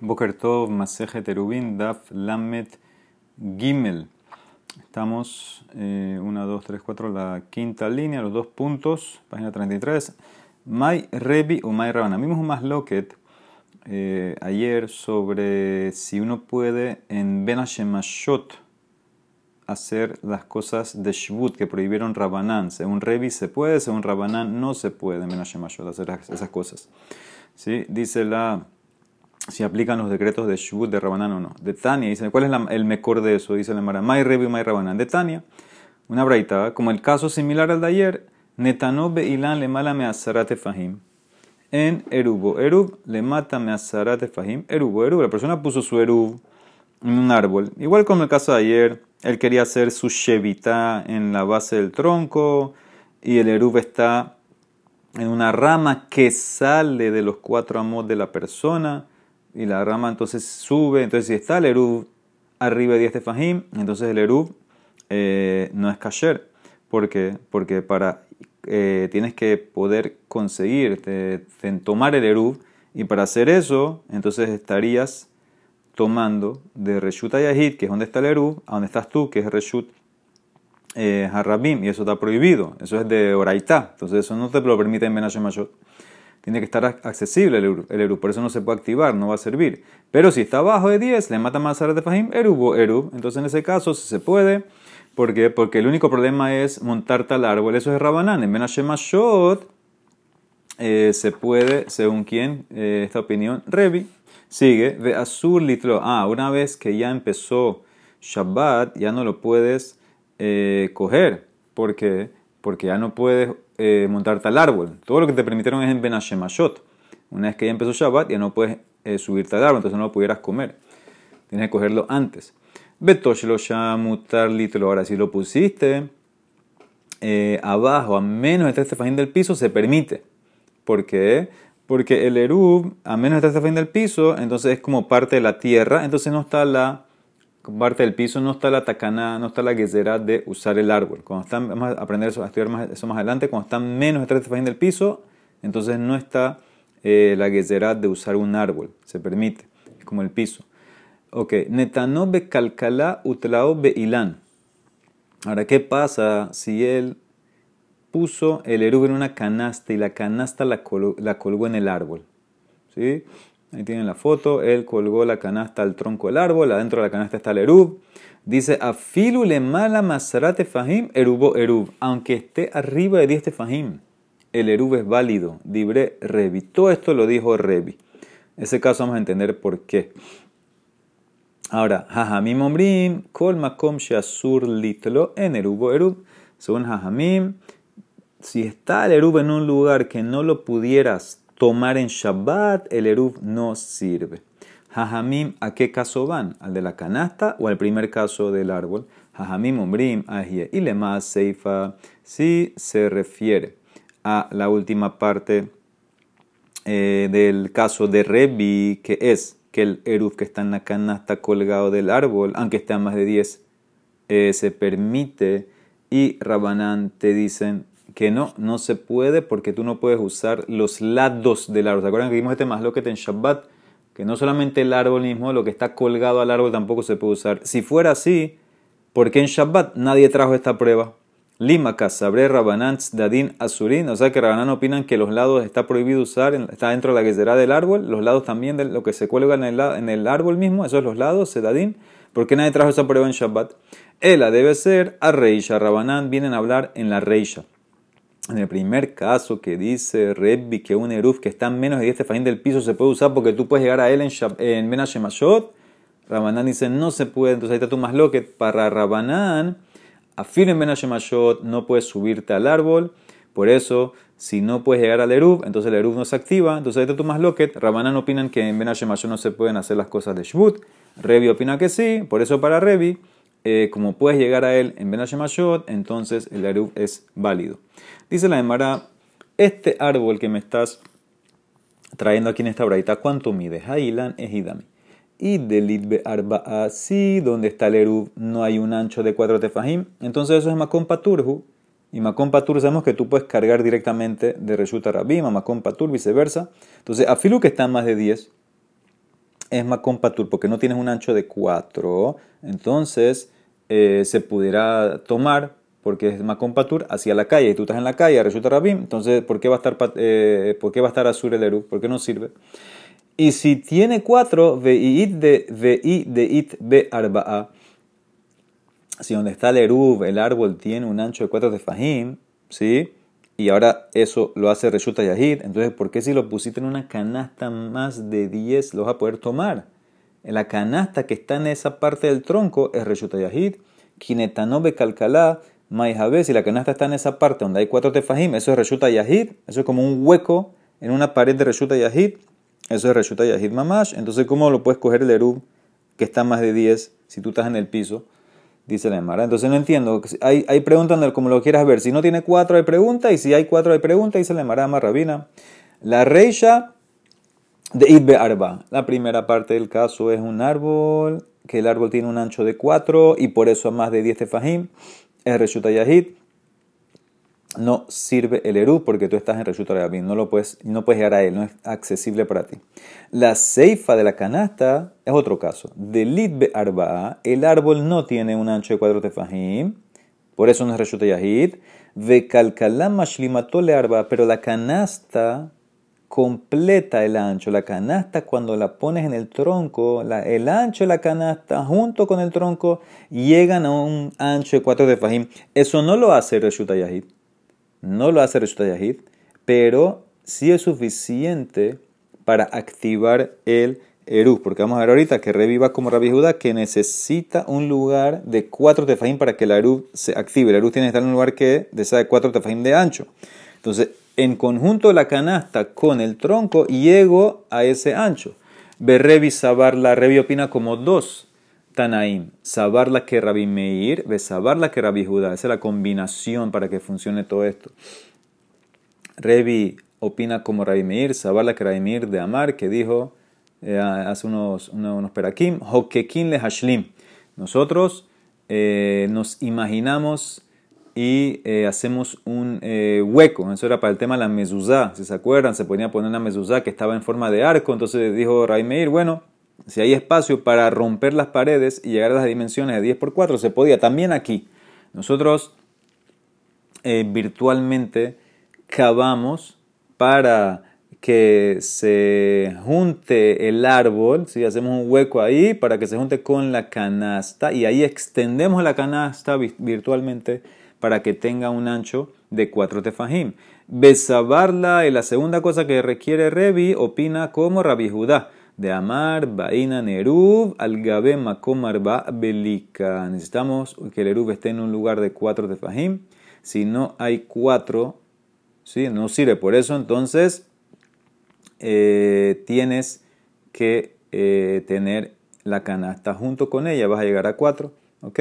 Boker Tov, Maseje Terubin, Daf Lamet Gimel. Estamos, 1, 2, 3, 4, la quinta línea, los dos puntos, página 33. Mai Rebi o Mai Rabana. Vimos un más loquet eh, ayer sobre si uno puede en Ben Hashemashot hacer las cosas de Shvut que prohibieron Rabanán. Según Rebi se puede, según Rabanán no se puede en Ben Hashemashot hacer esas cosas. ¿Sí? Dice la si aplican los decretos de Shubut de Rabanán o no. De Tania, ¿cuál es el mejor de eso? Dice la Mara, May Rebi May. De Tania, una braita, como el caso similar al de ayer, Netanó Ilan le mala me azarate fahim. En Erubo, Erub le mata me azarate fahim. Erubo, Erub, la persona puso su Erub en un árbol. Igual como el caso de ayer, él quería hacer su Shevita en la base del tronco y el Erub está en una rama que sale de los cuatro amos de la persona y la rama entonces sube. Entonces, si está el Eruv arriba de 10 tefajim, entonces el Eruv eh, no es kasher. ¿Por qué? Porque para, eh, tienes que poder conseguir tomar el Eruv y para hacer eso, entonces estarías tomando de Reshut Ayahid, que es donde está el Eruv, a donde estás tú, que es Reshut eh, Harabim, y eso está prohibido. Eso es de Oraitá. Entonces, eso no te lo permite en Menashe Mashot tiene que estar accesible el Erub, por eso no se puede activar, no va a servir. Pero si está abajo de 10, le mata más de Fahim, Erub o Erub. Entonces en ese caso se puede. ¿Por qué? Porque el único problema es montar tal árbol. Eso es Rabanán. En Menashem Shot eh, se puede, según quién, eh, esta opinión, Revi. Sigue, ve Azur Litro. Ah, una vez que ya empezó Shabbat, ya no lo puedes eh, coger. ¿Por qué? Porque ya no puedes eh, montar tal árbol. Todo lo que te permitieron es en Ben Hashemashot. Una vez que ya empezó Shabbat, ya no puedes eh, subirte al árbol, entonces no lo pudieras comer. Tienes que cogerlo antes. Betosh lo mutar litro. Ahora, si lo pusiste eh, abajo, a menos de este fajín del piso, se permite. ¿Por qué? Porque el Erub, a menos de este fajín del piso, entonces es como parte de la tierra, entonces no está la parte del piso no está la tacana, no está la guisera de usar el árbol. Cuando están, vamos a aprender eso, a estudiar más, eso más adelante, cuando están menos de 30 del piso, entonces no está eh, la guisera de usar un árbol, se permite, es como el piso. Ok, netano be calcala utlao be. Ahora, ¿qué pasa si él puso el erub en una canasta y la canasta la, la colgó en el árbol? ¿Sí? Ahí tienen la foto. Él colgó la canasta al tronco del árbol. Adentro de la canasta está el erub. Dice, afilu le mala masarate fahim erubo erub. Aunque esté arriba de 10 fahim, el erub es válido. Dibre revi. Todo esto lo dijo Revi. Ese caso vamos a entender por qué. Ahora, hajamim omrim, kol makom sheasur litlo en erubo erub. Según hajamim, si está el erub en un lugar que no lo pudieras tomar en Shabbat, el Eruv no sirve. Jajamim, ¿a qué caso van? ¿Al de la canasta o al primer caso del árbol? Jajamim, Ombrim, Ahie. Y Seifa, si se refiere a la última parte eh, del caso de Rebi, que es que el Eruv que está en la canasta colgado del árbol, aunque esté a más de 10, eh, se permite. Y Rabanán te dicen, que no, no se puede porque tú no puedes usar los lados del árbol. ¿Se acuerdan que vimos este más lo que en Shabbat? Que no solamente el árbol mismo, lo que está colgado al árbol tampoco se puede usar. Si fuera así, ¿por qué en Shabbat nadie trajo esta prueba? Lima Sabre Rabanán Dadin Azurin, o sea que Rabanán opinan que los lados está prohibido usar, está dentro de la guisera del árbol, los lados también de lo que se cuelga en el, en el árbol mismo, esos los lados, Sedadin. ¿Por qué nadie trajo esa prueba en Shabbat? Ela debe ser a Reisha, Rabanán vienen a hablar en la Reisha. En el primer caso que dice Rebbi que un eruf que está en menos de 10 tefajín del piso se puede usar porque tú puedes llegar a él en, en Menashemashot, Rabanán dice no se puede, entonces ahí está tu más lo que para Rabanán, afirma en Menashemashot no puedes subirte al árbol, por eso si no puedes llegar al eruf, entonces el eruf no se activa, entonces ahí está tu más loquet. Rabanán opinan que en Menashemashot no se pueden hacer las cosas de Shvut, Rebbi opina que sí, por eso para Rebbi, eh, como puedes llegar a él en Menashemashot, entonces el eruf es válido. Dice la Emara, este árbol que me estás trayendo aquí en esta braita, ¿cuánto mide? Hailan ejidami. Y delitbe arba así, donde está el erub, no hay un ancho de 4 tefajim. Entonces eso es makom paturhu. Y makom patur sabemos que tú puedes cargar directamente de reshuta rabim a viceversa. Entonces, afilu que está más de 10, es Makom Patur, porque no tienes un ancho de 4, entonces eh, se pudiera tomar, porque es Makom Patur, hacia la calle, y tú estás en la calle, resulta Rabim, entonces, ¿por qué va a estar, eh, ¿por qué va a estar Azur el Eru? ¿Por qué no sirve? Y si tiene 4, Ve'it de, de it be arba'a, si donde está el Erub, el árbol tiene un ancho de 4 de Fahim, ¿sí? Y ahora eso lo hace Reshuta Yahid, entonces ¿por qué si lo pusiste en una canasta más de 10 lo vas a poder tomar? La canasta que está en esa parte del tronco es Reshuta Yahid, Kinetanobe Kalkalá, Maijabe, si la canasta está en esa parte donde hay cuatro tefajim, eso es Reshuta Yahid, eso es como un hueco en una pared de Reshuta Yahid, eso es Reshuta Yahid Mamash, entonces ¿cómo lo puedes coger el Erub que está más de 10 si tú estás en el piso? Dice la Emara. Entonces no entiendo. Hay, hay preguntas como lo quieras ver. Si no tiene cuatro hay pregunta y si hay cuatro hay pregunta, dice la Emara Rabina. La reisha de Idbe Arba. La primera parte del caso es un árbol, que el árbol tiene un ancho de cuatro y por eso a más de 10 tefajim. Es Reshuta Yahid no sirve el Eru porque tú estás en Reshut Rabin, no lo puedes, no puedes llegar a él, no es accesible para ti. La ceifa de la canasta es otro caso. De Lidbe Arba, el árbol no tiene un ancho de cuatro tefajim, por eso no es Reshut Yahid. Ve Kalkalam Mashlimatole Arba, pero la canasta completa el ancho. La canasta cuando la pones en el tronco, el ancho de la canasta junto con el tronco llegan a un ancho de cuatro tefajim. Eso no lo hace Reshut Yahid no lo hace Reshut pero sí es suficiente para activar el Eru, porque vamos a ver ahorita que reviva como Rabbi Judá que necesita un lugar de cuatro tefajim para que el Eru se active. El Eru tiene que estar en un lugar que desea de cuatro tefajim de ancho. Entonces, en conjunto la canasta con el tronco llego a ese ancho. Berrevi Sabarla, Revi opina como dos Tanaim, sabarla que Rabbi Meir, sabarla que Rabbi Judá. Esa es la combinación para que funcione todo esto. Revi opina como Rabbi Meir, sabarla que Rabbi Meir de Amar, que dijo eh, hace unos, unos, perakim, hokekin le hashlim. Nosotros eh, nos imaginamos y eh, hacemos un hueco. Eso era para el tema de la mezuzá. Si se acuerdan, se ponía a poner una mezuzá que estaba en forma de arco. Entonces dijo Rabbi Meir, bueno, si hay espacio para romper las paredes y llegar a las dimensiones de 10 por 4, se podía. También aquí, nosotros eh, virtualmente cavamos para que se junte el árbol, si hacemos un hueco ahí para que se junte con la canasta y ahí extendemos la canasta virtualmente para que tenga un ancho de 4 tefajim. Besabarla y la segunda cosa que requiere Revi opina como Rabbi Judá de Amar, Baina, Nerub, Algabe, Makom, Arba, Belika. Necesitamos que el Erub esté en un lugar de cuatro de Fahim. Si no hay cuatro, ¿sí? no sirve. Por eso, entonces, eh, tienes que eh, tener la canasta junto con ella. Vas a llegar a cuatro. ¿Ok?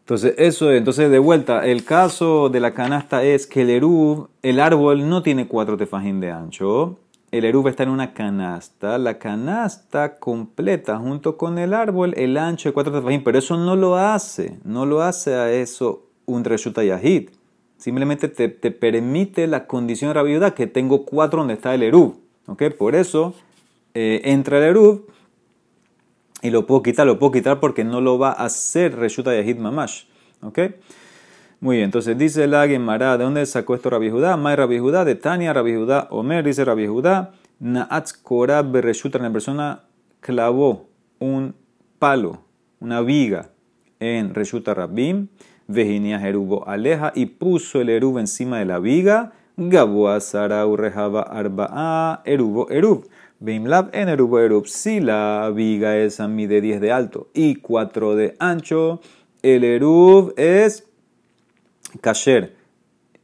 Entonces, eso, entonces de vuelta, el caso de la canasta es que el Erub, el árbol no tiene cuatro tefajín de ancho el Eruv está en una canasta, la canasta completa junto con el árbol el ancho de cuatro tefajim, pero eso no lo hace, no lo hace a eso un reshuta yahid. Simplemente te, permite la condición de la viuda que tengo cuatro donde está el Eruv. ¿okay? Por eso eh, entra el Eruv y lo puedo quitar, lo puedo quitar porque no lo va a hacer reshuta yahid mamash. ¿okay? Muy bien, entonces dice la Gemara, ¿de dónde sacó esto Rabbi Judá? May Rabbi Judá, de Tania Rabbi Judá, Omer, dice Rabbi Judá, Naatz Korab Bereshuta, la persona clavó un palo, una viga en Reshuta Rabim, Vejinia Jerubo Aleja y puso el Erub encima de la viga, Gaboa Sarau Rejaba Arba'a, Erubo Erub. Beimlab en Erubo Erub, si la viga es a mí de 10 de alto y 4 de ancho, el Erub es Kasher.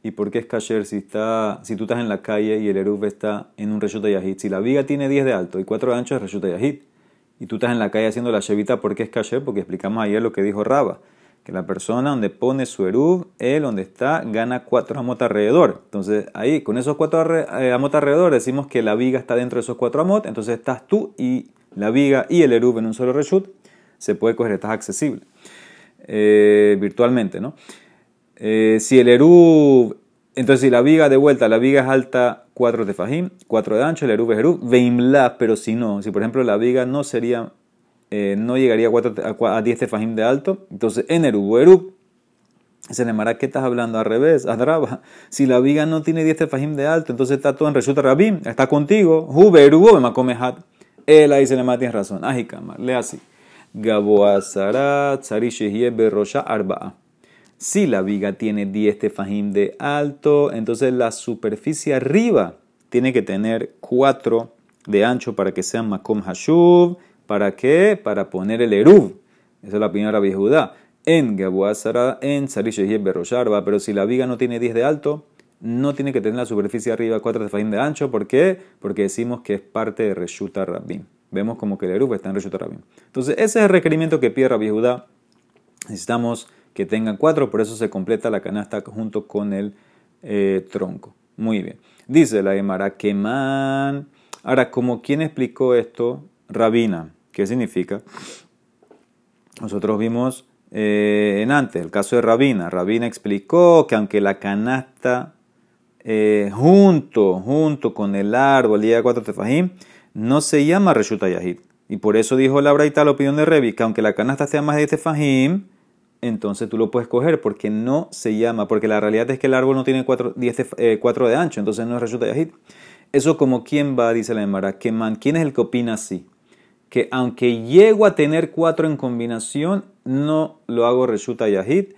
¿Y por qué es kasher si, está, si tú estás en la calle y el Eruv está en un Reshuta Yahid? Si la viga tiene 10 de alto y 4 de ancho es Reshuta Yahid. Y tú estás en la calle haciendo la shevita, ¿por qué es kasher? Porque explicamos ayer lo que dijo Raba. Que la persona donde pone su Eruv, él donde está, gana 4 amot alrededor. Entonces ahí, con esos 4 eh, amot alrededor, decimos que la viga está dentro de esos 4 amot. Entonces estás tú y la viga y el Eruv en un solo Reshut. Se puede coger, estás accesible. Eh, virtualmente, ¿no? Eh, si el Erub Entonces, si la viga de vuelta, la viga es alta 4 tefajim, 4 de ancho, el erub es erub, veimla, pero si no, si por ejemplo la viga no sería, eh, no llegaría a, 4, a 10 tefajim de alto, entonces en erub o erub, se le mará, ¿qué estás hablando? Al revés, adraba. Si la viga no tiene 10 tefajim de alto, entonces está todo en resulta rabim, está contigo, hube erubo, me hat. Él ahí se le mata, tienes razón. Ajikama, lee así. Gaboa sarat, berrosha arba'a. Si la viga tiene 10 tefajim de alto, entonces la superficie arriba tiene que tener 4 de ancho para que sea makom hashuv. ¿Para qué? Para poner el eruv. Esa es la opinión de Judá. En Gabuazara, en Sarishehie Berrosharba. Pero si la viga no tiene 10 de alto, no tiene que tener la superficie arriba 4 tefajim de ancho. ¿Por qué? Porque decimos que es parte de Reshuta Rabim. Vemos como que el eruv está en Reshuta Rabim. Entonces, ese es el requerimiento que pide Rabbi Judá. Necesitamos que tengan cuatro, por eso se completa la canasta junto con el eh, tronco. Muy bien. Dice la Gemara, man Ahora, como quien explicó esto, Rabina, ¿qué significa? Nosotros vimos eh, en antes el caso de Rabina. Rabina explicó que aunque la canasta eh, junto, junto con el árbol llega a cuatro tefajim, no se llama Reshuta Yahid. Y por eso dijo la Braita la opinión de Revi, que aunque la canasta sea más de tefajim, entonces tú lo puedes coger porque no se llama, porque la realidad es que el árbol no tiene 4 eh, de ancho, entonces no es Reshuta Yahid. Eso como quién va, dice la Emara, que man, ¿quién es el que opina así? Que aunque llego a tener 4 en combinación, no lo hago Reshuta Yahid.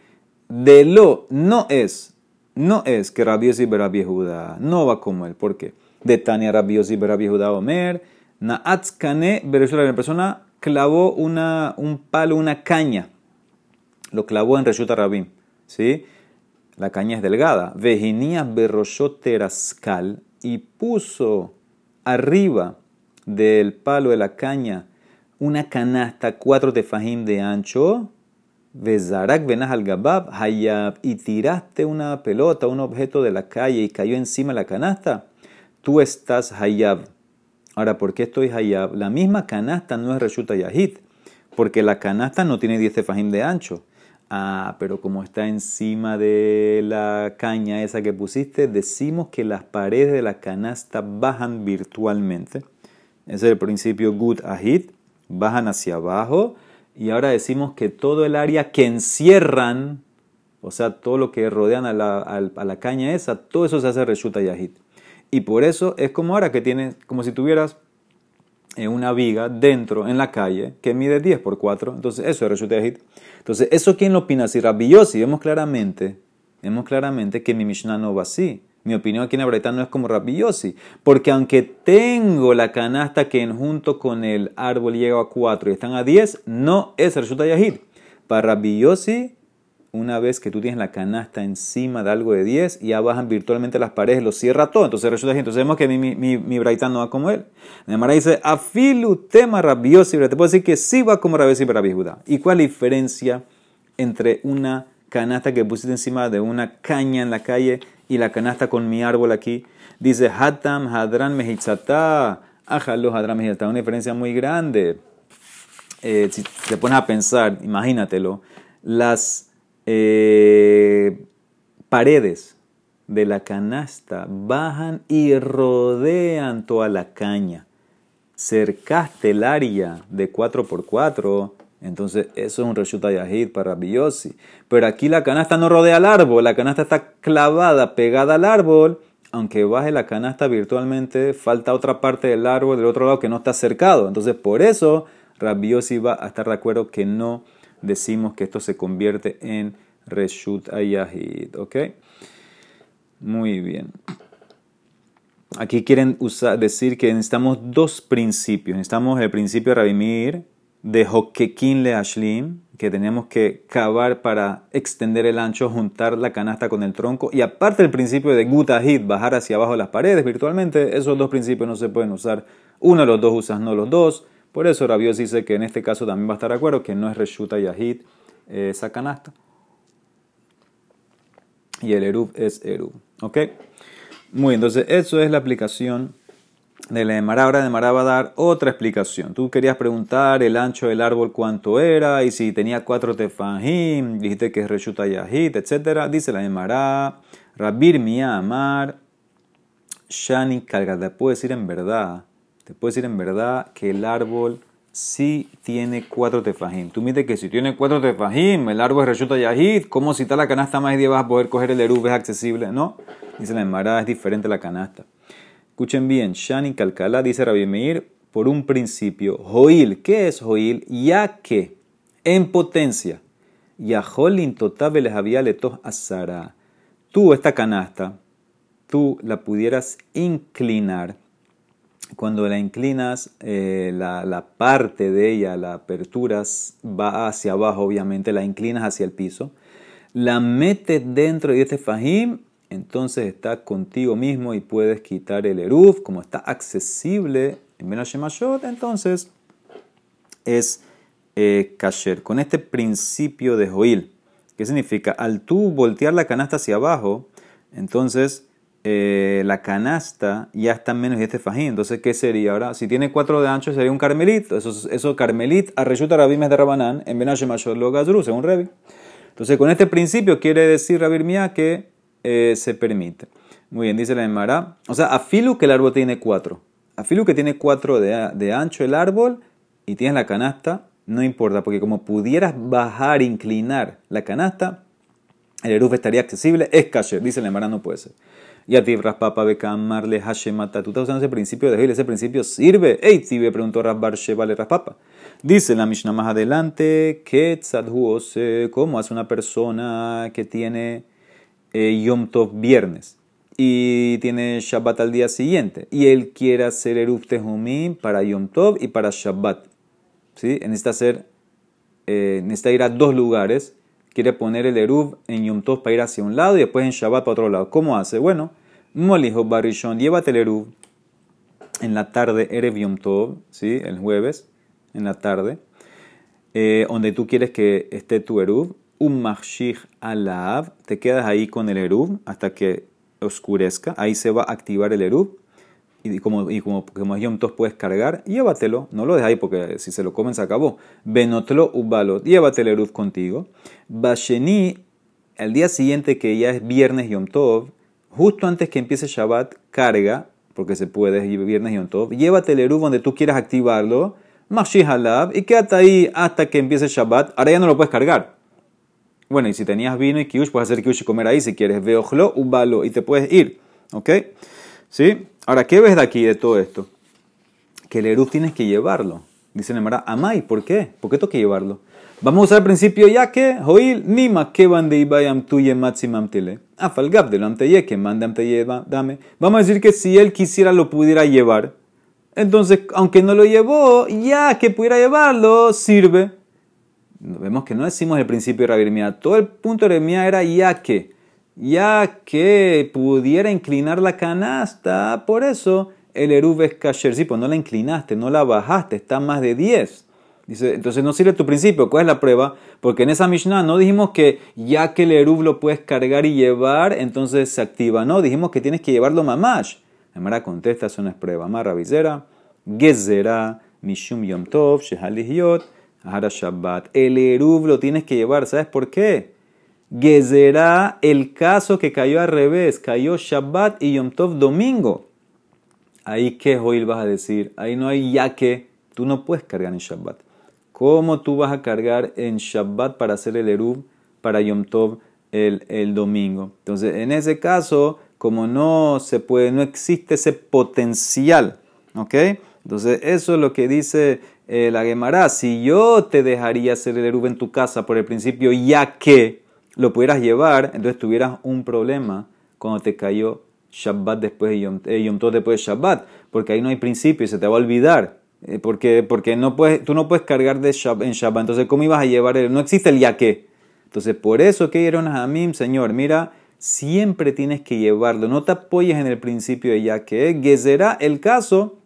De lo, no es, no es que Rabiosi Berabie Judá, no va como él, ¿por qué? De Tania Rabiosi Berabie Judá Omer, Naatzkane la persona clavó una, un palo, una caña lo clavó en Reshuta Rabim. ¿sí? La caña es delgada. Vejinías berroshoterascal y puso arriba del palo de la caña una canasta, cuatro tefajim de ancho. Vezarak venas al gabab, hayab, y tiraste una pelota, un objeto de la calle y cayó encima de la canasta, tú estás hayab. Ahora, ¿por qué estoy hayab? La misma canasta no es reshuta yahid, porque la canasta no tiene 10 tefajim de ancho. Ah, pero como está encima de la caña esa que pusiste, decimos que las paredes de la canasta bajan virtualmente. Ese es el principio good ahit, bajan hacia abajo. Y ahora decimos que todo el área que encierran, o sea, todo lo que rodean a la, caña esa, todo eso se hace reshuta. Y por eso es como ahora que tienes, como si tuvieras una viga dentro, en la calle, que mide 10 por 4. Entonces, eso es Reshut Entonces, ¿eso quién lo opina? Si Rabbi vemos claramente, vemos claramente que mi Mishnah no va así. Mi opinión aquí en Abraita no es como Rabbi Porque aunque tengo la canasta que en junto con el árbol llega a 4 y están a 10, no es Reshut Yahid. Para Rabbi una vez que tú tienes la canasta encima de algo de 10, ya bajan virtualmente las paredes, lo cierra todo. Entonces resulta que entonces vemos que mi, mi, mi, Braitán no va como él. Nemara dice, afilu tema rabiosi, te puedo decir que sí va como rabiosi para Judá. ¿Y cuál es la diferencia entre una canasta que pusiste encima de una caña en la calle y la canasta con mi árbol aquí? Dice, hatam hadran mehitzata, ajalo hadran mehitzata, una diferencia muy grande. Eh, si te pones a pensar, imagínatelo, las eh, paredes de la canasta bajan y rodean toda la caña. Cercaste el área de 4x4, entonces eso es un reshuta yahid para Biosi. Pero aquí la canasta no rodea al árbol, la canasta está clavada, pegada al árbol. Aunque baje la canasta virtualmente, falta otra parte del árbol del otro lado que no está cercado. Entonces, por eso, Rabiosi va a estar de acuerdo que no decimos que esto se convierte en Reshut Ayahid. ¿Ok? Muy bien. Aquí quieren usar, decir que necesitamos dos principios. Necesitamos el principio de Rabimir de Hokekin le Ashlim, que tenemos que cavar para extender el ancho, juntar la canasta con el tronco. Y aparte el principio de Gutahid, bajar hacia abajo las paredes virtualmente, esos dos principios no se pueden usar. Uno de los dos usas, no los dos. Por eso Rabios dice que en este caso también va a estar de acuerdo que no es Reshuta Yahid eh, esa canasta. Y el Eruv es Eruv. ¿Ok? Muy bien, entonces eso es la aplicación de la Emara. Ahora Emara va a dar otra explicación. Tú querías preguntar el ancho del árbol cuánto era y si tenía cuatro tefajim, dijiste que es Reshuta Yahid, etc. Dice la Emara, Rabir Mia Amar, Shani Kalgad. Te puedo decir en verdad, te puedo decir en verdad que el árbol sí tiene cuatro tefajim. Tú mides que si tiene cuatro tefajim, el árbol resulta yahid, ¿cómo si está la canasta más de 10 vas a poder coger el erub? ¿Es accesible? No. Dice la Emara, es diferente la canasta. Escuchen bien, Shani Kalkala, dice Rabbi por un principio. Joil, ¿qué es Joil? Ya que en potencia, Yaholin totabe les había letos azara. Tú, esta canasta, tú la pudieras inclinar. Cuando la inclinas, eh, la, parte de ella, la apertura va hacia abajo, obviamente, la inclinas hacia el piso. La metes dentro de este fajim, entonces está contigo mismo y puedes quitar el eruf. Como está accesible en Menashemashot, entonces es eh. Con este principio de Joil, ¿qué significa? Al tú voltear la canasta hacia abajo, entonces eh, la canasta ya está menos de este fajín. Entonces, ¿qué sería ahora? Si tiene cuatro de ancho, sería un carmelito. Eso, eso carmelit, arreyuta rabimes de Rabanán, en Menashemashot lo gazru, según Revi. Entonces, con este principio quiere decir Rabir Mía que eh, se permite. Muy bien, dice la Emara. O sea, afilu que el árbol tiene cuatro. Afilu que tiene cuatro de, ancho el árbol y tienes la canasta, no importa, porque como pudieras bajar, inclinar la canasta, el eruf estaría accesible, es kasher. Dice la Emara, no puede ser. Y a ti, Raspapa, Bekamarle, Hashemata. Tú estás usando ese principio de ese principio sirve. Ey, Tibe preguntó Rasbar Shevale Raspapa. Dice la Mishnah más adelante que ¿cómo hace una persona que tiene eh, Yom Tov viernes y tiene Shabbat al día siguiente y él quiere hacer Eruv Tehumim para Yom Tov y para Shabbat. ¿Sí? Necesita, hacer, eh, necesita ir a dos lugares. Quiere poner el Eruv en Yom Tov para ir hacia un lado y después en Shabbat para otro lado. ¿Cómo hace? Bueno, Molijo Barishon, llévate el Eruv en la tarde, Erev Yom Tov, ¿sí? el jueves, en la tarde, eh, donde tú quieres que esté tu Eruv un machshich alav, te quedas ahí con el erub hasta que oscurezca, ahí se va a activar el erub y como, y como, como Yom puedes cargar, llévatelo, no lo ahí porque si se lo comen se acabó. Benotlo ubalot, llévate el erub contigo. Basheni, el día siguiente que ya es viernes Yom Tov, justo antes que empiece Shabbat, carga, porque se puede, viernes Yom Tov, llévate el erub donde tú quieras activarlo, Mashih alab, y quédate ahí hasta que empiece Shabbat, ahora ya no lo puedes cargar bueno, y si tenías vino y kiush, puedes hacer kiush y comer ahí si quieres. Veojlo, ubalo, y te puedes ir. ¿Ok? ¿Sí? Ahora, ¿qué ves de aquí de todo esto? Que el eruf tienes que llevarlo. Dice Nemara, amai, ¿por qué? ¿Por qué tengo que llevarlo? Vamos a usar el principio ya que, hoil, nima que van de ibayam tuye matsimam tele. Afalgab de lo amteye, que mande amteye, dame. Vamos a decir que si él quisiera lo pudiera llevar. Entonces, aunque no lo llevó, ya que pudiera llevarlo, sirve. Vemos que no decimos el principio de Rabbi Todo el punto de Rabbi era ya que, ya que pudiera inclinar la canasta, por eso el Eruv es kasher. Sí, pues no la inclinaste, no la bajaste, está más de 10. Dice, entonces no sirve tu principio. ¿Cuál es la prueba? Porque en esa Mishnah no dijimos que ya que el Eruv lo puedes cargar y llevar, entonces se activa. No, dijimos que tienes que llevarlo mamash. Amara contesta, eso no es prueba. Amara visera, gezera, mishum yom tov, shehalihiot. Ahora Shabbat. El Eruv lo tienes que llevar. ¿Sabes por qué? Gezerá el caso que cayó al revés. Cayó Shabbat y Yom Tov domingo. Ahí que hoy vas a decir. Ahí no hay ya que. Tú no puedes cargar en Shabbat. ¿Cómo tú vas a cargar en Shabbat para hacer el Eruv para Yom Tov el, el domingo? Entonces, en ese caso, como no se puede, no existe ese potencial. ¿Ok? Entonces, eso es lo que dice eh, la Gemara, si yo te dejaría hacer el Eruv en tu casa por el principio, ya que lo pudieras llevar, entonces tuvieras un problema cuando te cayó Shabbat después de Yom, eh, Tov después de Shabbat, porque ahí no hay principio y se te va a olvidar. Eh, porque porque no puedes, tú no puedes cargar de Shabbat, en Shabbat. Entonces, ¿cómo ibas a llevar el? No existe el ya que. Entonces, por eso que dieron a Señor, mira, siempre tienes que llevarlo. No te apoyes en el principio de ya que. Gezerá el caso,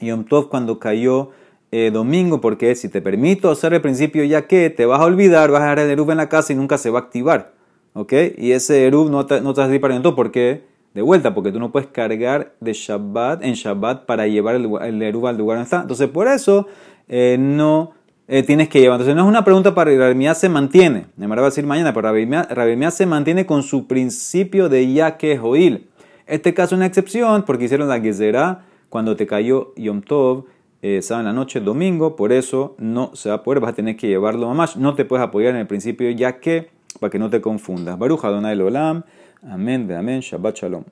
Yom Tov cuando cayó eh, domingo, porque si te permito hacer el principio ya que te vas a olvidar, vas a dejar el Eruv en la casa y nunca se va a activar. ¿Ok? Y ese Eruv no te, no te vas a para ¿Por qué? De vuelta, porque tú no puedes cargar de Shabbat en Shabbat para llevar el, el Eruv al lugar donde está. Entonces, por eso eh, no eh, tienes que llevar. Entonces no es una pregunta para Rabimía se mantiene. Me va a decir mañana, pero Rabimía se mantiene con su principio de ya que oír. Este caso es una excepción porque hicieron la gezerá cuando te cayó Yom Tov, eh, en la noche, domingo, por eso no se va a poder, vas a tener que llevarlo mamás. No te puedes apoyar en el principio ya que, para que no te confundas. Baruja Adonai Olam, amén, de amén, Shabbat Shalom.